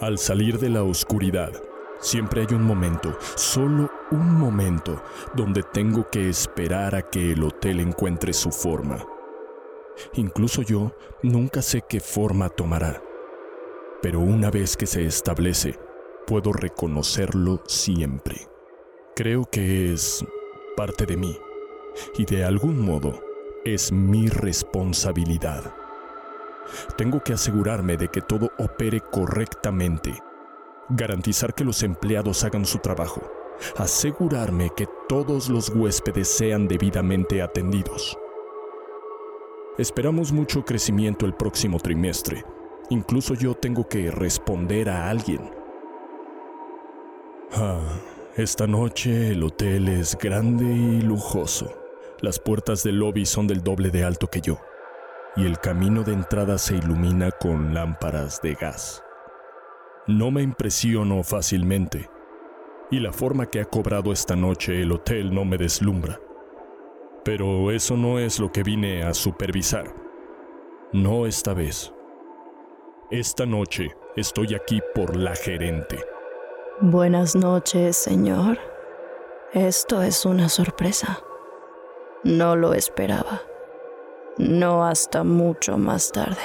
Al salir de la oscuridad, siempre hay un momento, solo un momento, donde tengo que esperar a que el hotel encuentre su forma. Incluso yo nunca sé qué forma tomará, pero una vez que se establece, puedo reconocerlo siempre. Creo que es parte de mí y de algún modo es mi responsabilidad. Tengo que asegurarme de que todo opere correctamente, garantizar que los empleados hagan su trabajo, asegurarme que todos los huéspedes sean debidamente atendidos. Esperamos mucho crecimiento el próximo trimestre. Incluso yo tengo que responder a alguien. Ah, esta noche el hotel es grande y lujoso. Las puertas del lobby son del doble de alto que yo y el camino de entrada se ilumina con lámparas de gas. No me impresiono fácilmente, y la forma que ha cobrado esta noche el hotel no me deslumbra. Pero eso no es lo que vine a supervisar. No esta vez. Esta noche estoy aquí por la gerente. Buenas noches, señor. Esto es una sorpresa. No lo esperaba. No hasta mucho más tarde.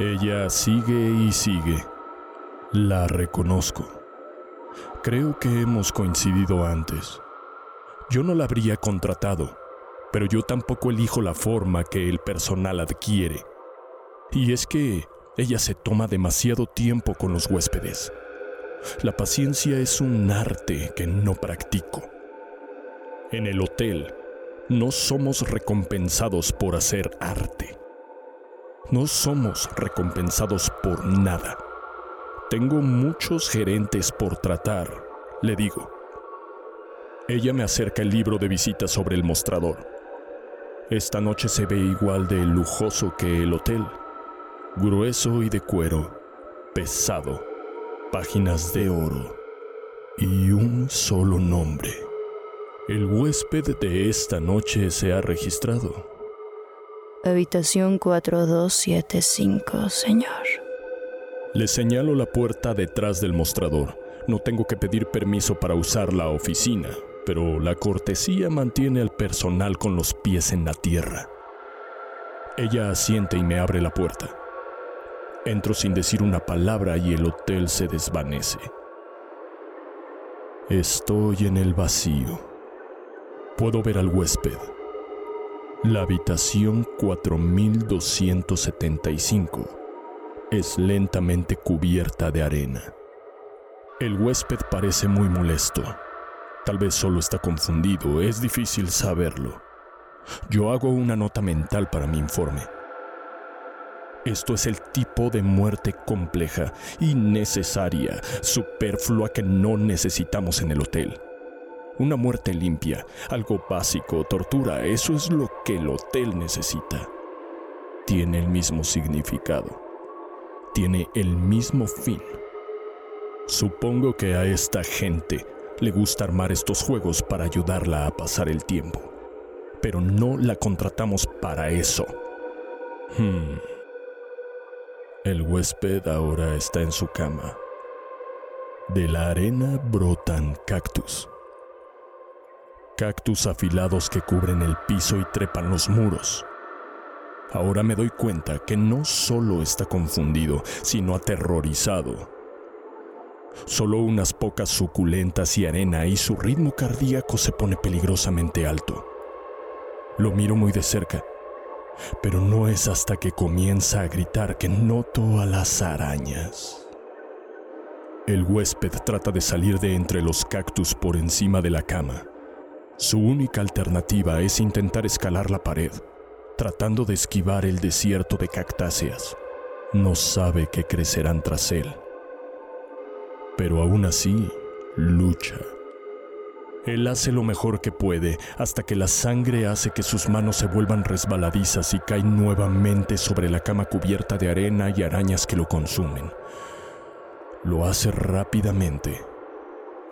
Ella sigue y sigue. La reconozco. Creo que hemos coincidido antes. Yo no la habría contratado, pero yo tampoco elijo la forma que el personal adquiere. Y es que ella se toma demasiado tiempo con los huéspedes. La paciencia es un arte que no practico. En el hotel, no somos recompensados por hacer arte. No somos recompensados por nada. Tengo muchos gerentes por tratar, le digo. Ella me acerca el libro de visita sobre el mostrador. Esta noche se ve igual de lujoso que el hotel. Grueso y de cuero, pesado, páginas de oro y un solo nombre. El huésped de esta noche se ha registrado. Habitación 4275, señor. Le señalo la puerta detrás del mostrador. No tengo que pedir permiso para usar la oficina, pero la cortesía mantiene al personal con los pies en la tierra. Ella asiente y me abre la puerta. Entro sin decir una palabra y el hotel se desvanece. Estoy en el vacío. Puedo ver al huésped. La habitación 4275 es lentamente cubierta de arena. El huésped parece muy molesto. Tal vez solo está confundido, es difícil saberlo. Yo hago una nota mental para mi informe. Esto es el tipo de muerte compleja, innecesaria, superflua que no necesitamos en el hotel. Una muerte limpia, algo básico, tortura, eso es lo que el hotel necesita. Tiene el mismo significado. Tiene el mismo fin. Supongo que a esta gente le gusta armar estos juegos para ayudarla a pasar el tiempo. Pero no la contratamos para eso. Hmm. El huésped ahora está en su cama. De la arena brotan cactus cactus afilados que cubren el piso y trepan los muros. Ahora me doy cuenta que no solo está confundido, sino aterrorizado. Solo unas pocas suculentas y arena y su ritmo cardíaco se pone peligrosamente alto. Lo miro muy de cerca, pero no es hasta que comienza a gritar que noto a las arañas. El huésped trata de salir de entre los cactus por encima de la cama. Su única alternativa es intentar escalar la pared, tratando de esquivar el desierto de cactáceas. No sabe que crecerán tras él. Pero aún así, lucha. Él hace lo mejor que puede hasta que la sangre hace que sus manos se vuelvan resbaladizas y caen nuevamente sobre la cama cubierta de arena y arañas que lo consumen. Lo hace rápidamente,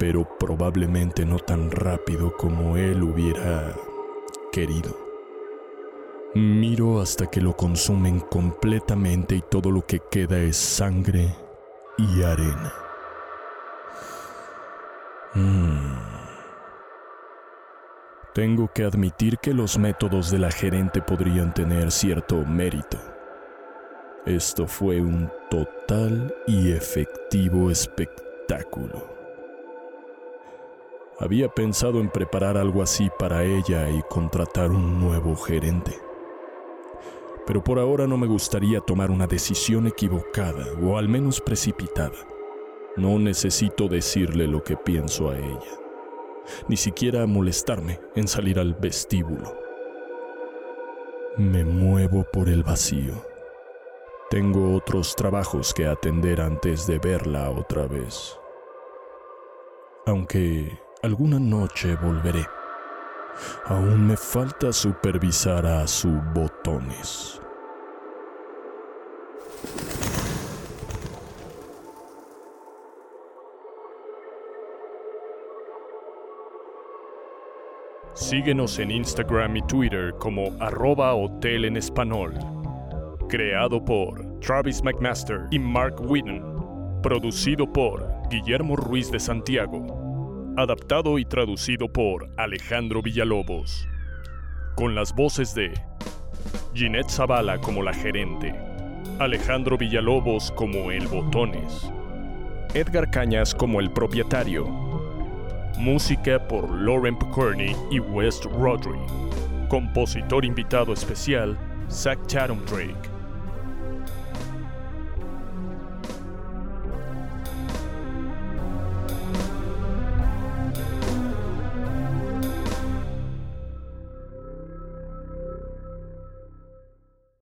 pero probablemente no tan rápido como él hubiera querido. Miro hasta que lo consumen completamente y todo lo que queda es sangre y arena. Mm. Tengo que admitir que los métodos de la gerente podrían tener cierto mérito. Esto fue un total y efectivo espectáculo. Había pensado en preparar algo así para ella y contratar un nuevo gerente. Pero por ahora no me gustaría tomar una decisión equivocada o al menos precipitada. No necesito decirle lo que pienso a ella, ni siquiera molestarme en salir al vestíbulo. Me muevo por el vacío tengo otros trabajos que atender antes de verla otra vez. Aunque alguna noche volveré. Aún me falta supervisar a su botones. Síguenos en Instagram y Twitter como arroba hotel en español. Creado por Travis McMaster y Mark Whitten. Producido por Guillermo Ruiz de Santiago. Adaptado y traducido por Alejandro Villalobos. Con las voces de Ginette Zavala como la gerente. Alejandro Villalobos como el Botones. Edgar Cañas como el propietario. Música por Lauren Pickerney y West Rodri. Compositor invitado especial, Zach Chatham Drake.